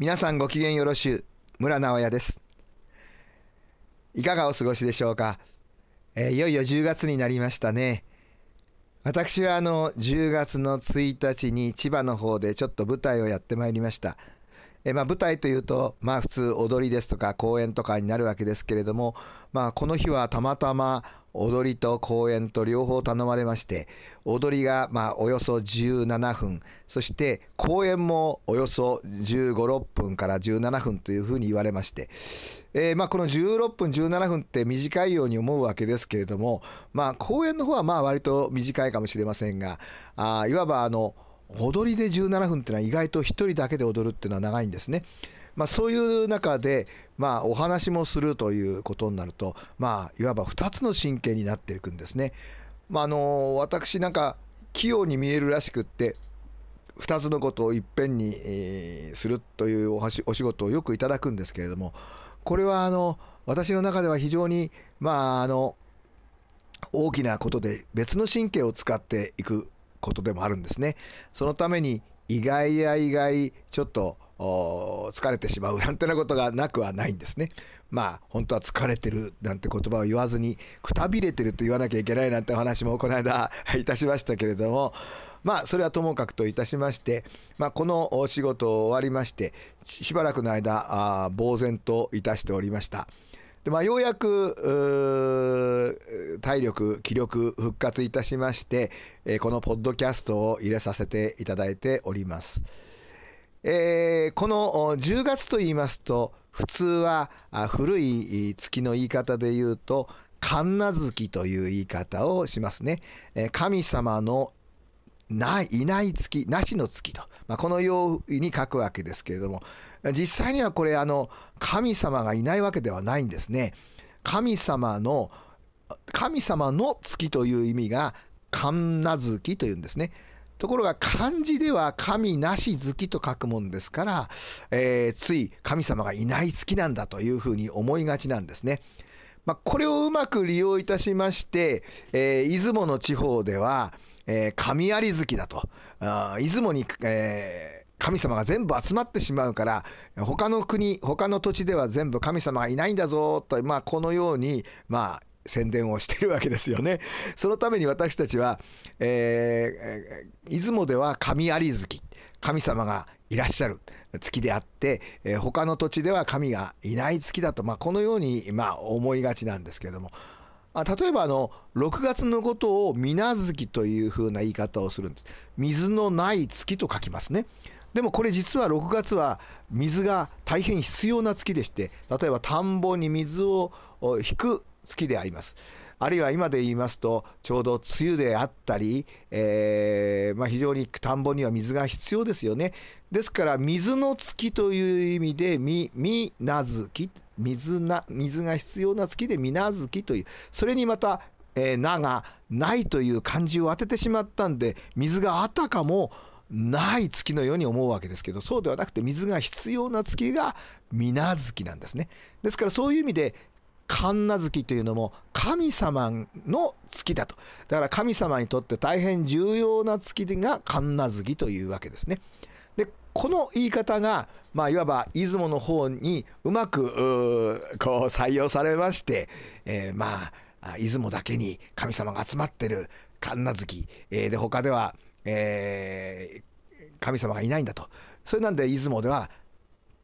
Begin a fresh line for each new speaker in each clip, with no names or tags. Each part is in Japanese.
皆さんご機嫌よろしゅう村直哉です。いかがお過ごしでしょうか、えー、いよいよ10月になりましたね。私はあの10月の1日に千葉の方でちょっと舞台をやってまいりました。えまあ、舞台というと、まあ、普通踊りですとか公演とかになるわけですけれども、まあ、この日はたまたま踊りと公演と両方頼まれまして踊りがまあおよそ17分そして公演もおよそ1 5 6分から17分というふうに言われまして、えー、まあこの16分17分って短いように思うわけですけれどもまあ公演の方はまあ割と短いかもしれませんがあいわばあの踊りで17分っていうのは意外と1人だけで踊るっていうのは長いんですね。まあ、そういう中で、まあ、お話もするということになると、まあ、いわば2つの神経になっていくんですね。まあ、あの私なんか器用に見えるらしくって2つのことをいっぺんに、えー、するというおお仕事をよくいただくんですけれどもこれはあの私の中では非常にまああの大きなことで別の神経を使っていくことでもあるんですね。そのために意外や意外ちょっと疲れてしまうなんてなことがなくはないんですね。まあ本当は疲れてるなんて言葉を言わずにくたびれてると言わなきゃいけないなんてお話もこの間 いたしましたけれどもまあそれはともかくといたしまして、まあ、このお仕事を終わりましてしばらくの間あ呆然といたしておりました。でまあ、ようやく体力気力復活いたしまして、えー、このポッドキャストを入れさせていただいております。えー、この10月と言いますと普通は古い月の言い方で言うと神無月という言い方をしますね。神様のないいない月なしの月と、まあ、このように書くわけですけれども実際にはこれあの神様がいないわけではないんですね。神様の神様の月という意味が神無月というんですね。ところが漢字では神なし月と書くもんですから、えー、つい神様がいない月なんだというふうに思いがちなんですね。まあ、これをうまく利用いたしまして、えー、出雲の地方では、えー、神有月だと。あ出雲に、え、神様が全部集まってしまうから他の国他の土地では全部神様がいないんだぞと、まあ、このように、まあ、宣伝をしてるわけですよね。そのために私たちは、えー、出雲では神有月神様がいらっしゃる月であって、えー、他の土地では神がいない月だと、まあ、このように、まあ、思いがちなんですけれども。あ例えばあの6月のことを水無月というふうな言い方をするんです。水のない月と書きますね。でもこれ実は6月は水が大変必要な月でして例えば田んぼに水を引く月であります。あるいは今で言いますとちょうど梅雨であったり、えー、まあ、非常に田んぼには水が必要ですよね。ですから水の月という意味でみみな月水な水が必要な月でみな月というそれにまたえー、ながないという漢字を当ててしまったんで水があたかもない月のように思うわけですけどそうではなくて水が必要な月が水無月なんですねですからそういう意味で神無月というのも神様の月だとだから神様にとって大変重要な月が神無月というわけですね。この言い方が、まあ、いわば出雲の方にうまくこう採用されまして、えー、まあ出雲だけに神様が集まってる神無月、えー、で他では、えー、神様がいないんだと。それなんで出雲では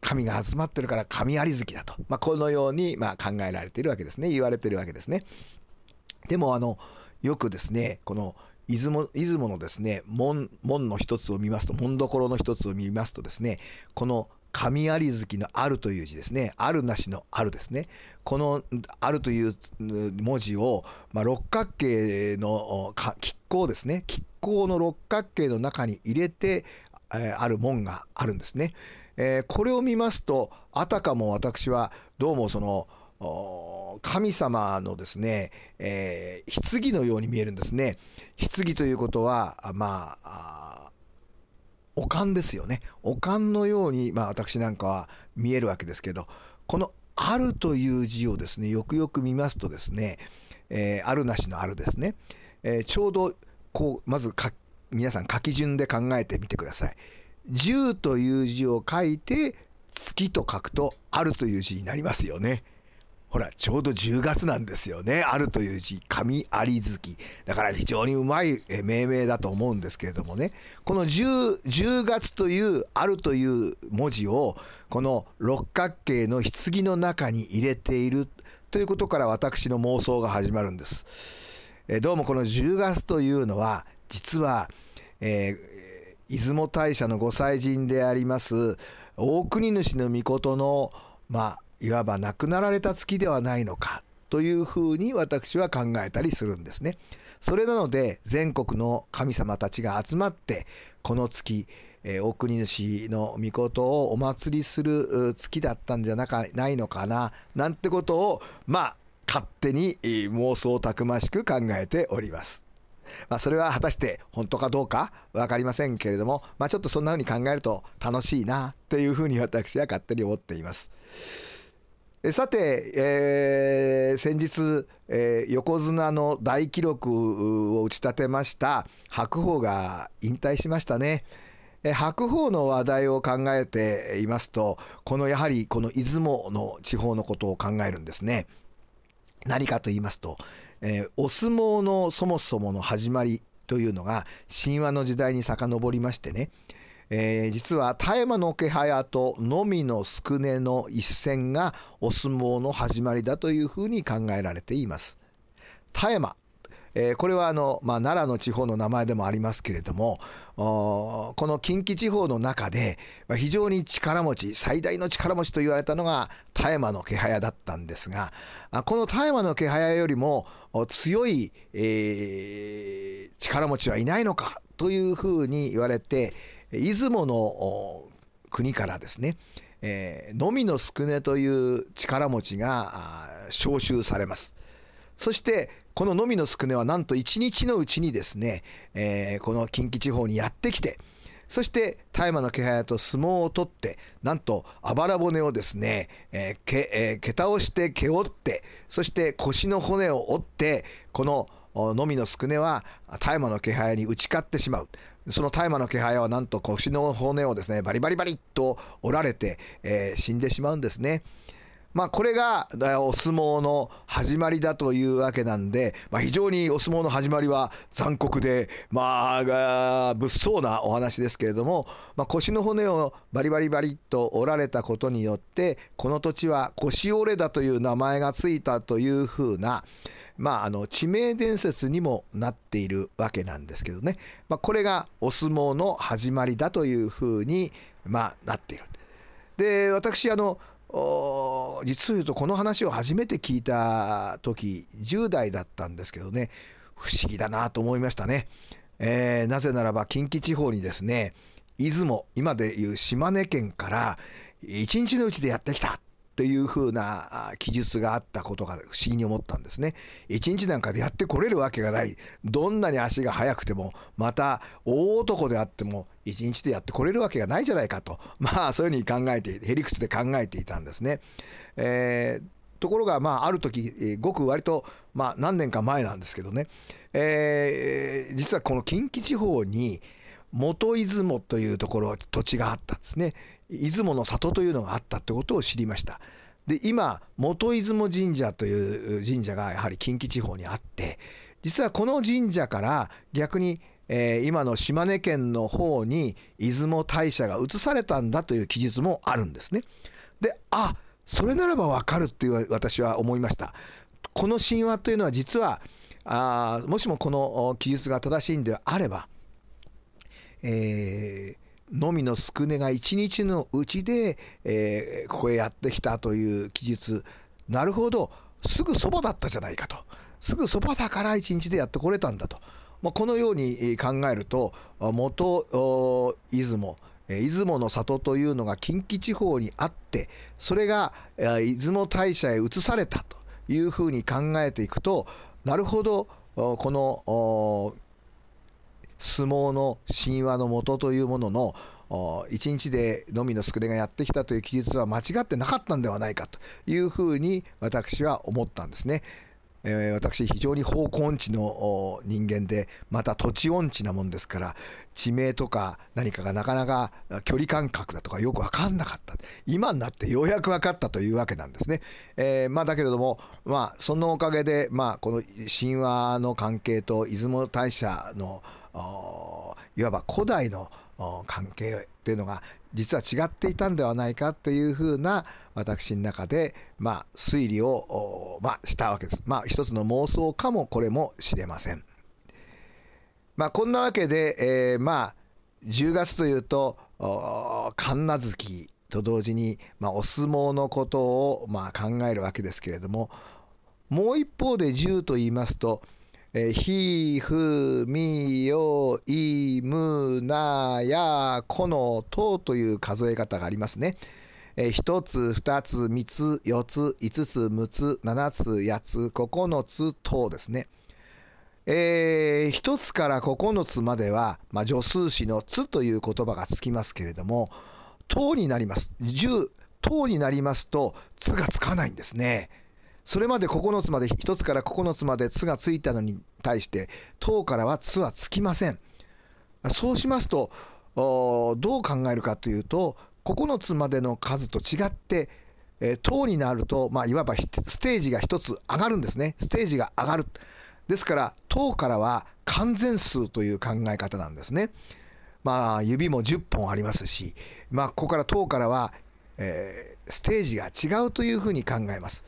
神が集まってるから神有月だと、まあ、このようにま考えられているわけですね。言われているわけですね。でもあのよくですねこの出雲出雲のですね門門の一つを見ますと門所の一つを見ますとですねこの神有月のあるという字ですね。あるなしのあるですね。このあるという文字を、まあ、六角形の亀甲ですね。亀甲の六角形の中に入れて、え、ある門があるんですね。えー、これを見ますとあたかも私はどうもその神様のですね、えー、棺のように見えるんですね。棺ということはまあおかんですよね。おかんのように、まあ、私なんかは見えるわけですけどこの「ある」という字をですねよくよく見ますとですね、えー、あるなしのあるですね、えー、ちょうどこうまず皆さん書き順で考えてみてください。10という字を書いて月と書くとあるという字になりますよね。ほら、ちょうど10月なんですよね。あるという字、神有月。だから非常にうまい命名だと思うんですけれどもね。この 10, 10月というあるという文字を、この六角形の棺の中に入れているということから私の妄想が始まるんです。えどうもこの10月というのは、実は、えー、出雲大社のご祭神であります大国主の命のまあいわば亡くなられた月ではないのかというふうに私は考えたりするんですね。それなので全国の神様たちが集まってこの月、えー、大国主の命をお祭りする月だったんじゃなかないのかななんてことをまあ勝手に妄想たくましく考えております。まあ、それは果たして本当かどうか分かりませんけれども、まあ、ちょっとそんな風に考えると楽しいなというふうに私は勝手に思っています。さて、えー、先日、えー、横綱の大記録を打ち立てました白鵬が引退しましたね。白鵬の話題を考えていますとこのやはりこの出雲の地方のことを考えるんですね。何かと言いますと、えー、お相撲のそもそもの始まりというのが神話の時代に遡りましてねえー、実は田山の気早とのみの宿根の一戦がお相撲の始まりだというふうに考えられています。田山えー、これはあの、まあ、奈良の地方の名前でもありますけれどもこの近畿地方の中で、まあ、非常に力持ち最大の力持ちと言われたのが田山の気早だったんですがこの田山の気早よりも強い、えー、力持ちはいないのかというふうに言われて、出雲の国からですね、えー、のみの宿根という力持ちが召集されます。そしてこののみの宿根はなんと一日のうちにですね、えー、この近畿地方にやってきてそして大麻の気配と相撲を取ってなんとあばら骨をですね、えーけえー、桁をして毛折ってそして腰の骨を折ってこののみの宿根は大麻の気配に打ち勝ってしまうその大麻の気配はなんと腰の骨をですねバリバリバリっと折られて、えー、死んでしまうんですね。まあ、これがお相撲の始まりだというわけなんで、まあ、非常にお相撲の始まりは残酷で、まあ、物騒なお話ですけれども、まあ、腰の骨をバリバリバリっと折られたことによってこの土地は腰折れだという名前がついたというふうな、まあ、あの地名伝説にもなっているわけなんですけどね、まあ、これがお相撲の始まりだというふうに、まあ、なっている。で私あの実を言うとこの話を初めて聞いた時10代だったんですけどね不思議だなと思いましたね。えー、なぜならば近畿地方にですね出雲今でいう島根県から一日のうちでやってきたというふうな記述があったことが不思議に思ったんですね。一日なんかでやってこれるわけがない。どんなに足が速くても、また大男であっても、一日でやってこれるわけがないじゃないかと、まあそういうふうに考えて、へりくつで考えていたんですね。えーところが、まあ、ある時、ごく割と、まあ、何年か前なんですけどね、えー、実はこの近畿地方に元出雲というところ土地があったんですね。出雲の里というのがあったってことを知りました。で今元出雲神社という神社がやはり近畿地方にあって実はこの神社から逆に、えー、今の島根県の方に出雲大社が移されたんだという記述もあるんですね。であそれならばわかるっていう私は思いました。この神話というのは実はあもしもこの記述が正しいんであれば、えー、のみの宿根が一日のうちで、えー、ここへやってきたという記述。なるほど。すぐそばだったじゃないかと。すぐそばだから一日でやってこれたんだと、まあ、このように考えると元出雲。出雲の里というのが近畿地方にあってそれが出雲大社へ移されたというふうに考えていくとなるほど。この相撲の神話の元というものの一日でのみの宿根がやってきたという記述は間違ってなかったんではないかというふうに私は思ったんですね。えー、私非常に方向音痴の人間でまた土地音痴なもんですから地名とか何かがなかなか距離感覚だとかよく分かんなかった今になってようやく分かったというわけなんですね。えー、まあ、だけれども、まあ、そのおかげで、まあ、この神話の関係と出雲大社のいわば古代の関係というのが実は違っていたんではないかというふうな私の中で、まあ、推理を、まあ、したわけです。まあ一つの妄想かもこれもしれません。まあ、こんなわけで、えー、まあ10月というと神奈月と同時に、まあ、お相撲のことを、まあ、考えるわけですけれどももう一方で10と言いますとえひ、ふ、み、よ、い、む、な、や、この、とという数え方がありますね。え1つ、2つ、3つ、4つ、5つ、6つ、7つ、8つ、9つ、とですね。えー、1つから9つまでは、まあ、助数詞の「つ」という言葉がつきますけれども「と」になります10「と」になりますと「つ」がつかないんですね。それまで9つまで1つから9つまで「つ」がついたのに対して「と」からは「つ」はつきません。そうしますとどう考えるかというと9つまでの数と違って「えー、になると、まあ、いわばステージが1つ上がるんですね。ステージが上がる。ですから「と」からは完全数という考え方なんですね。まあ指も10本ありますし、まあ、ここから「と」からは、えー、ステージが違うというふうに考えます。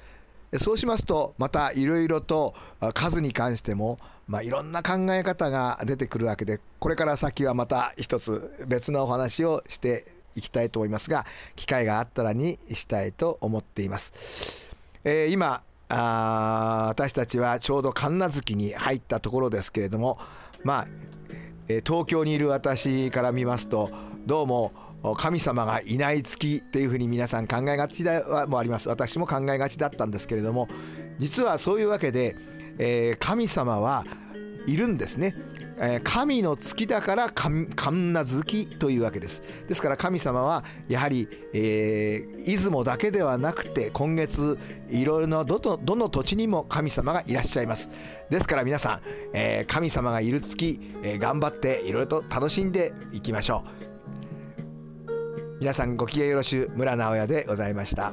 そうしますとまたいろいろと数に関しても、まあ、いろんな考え方が出てくるわけでこれから先はまた一つ別のお話をしていきたいと思いますが機会があったらにしたいと思っています。えー、今あ私たちはちょうど神奈月に入ったところですけれどもまあ、え、東京にいる私から見ますとどうも神様がいない月っていうふうに皆さん考えがちではもあります私も考えがちだったんですけれども実はそういうわけで、えー、神様はいるんですね。え、神の月だから神奈月というわけです。ですから神様はやはり、えー、出雲だけではなくて今月いろいろなどどどの土地にも神様がいらっしゃいます。ですから皆さん、えー、神様がいる月、えー、頑張っていろいろと楽しんでいきましょう。皆さんごきげんよろしゅう村直哉でございました。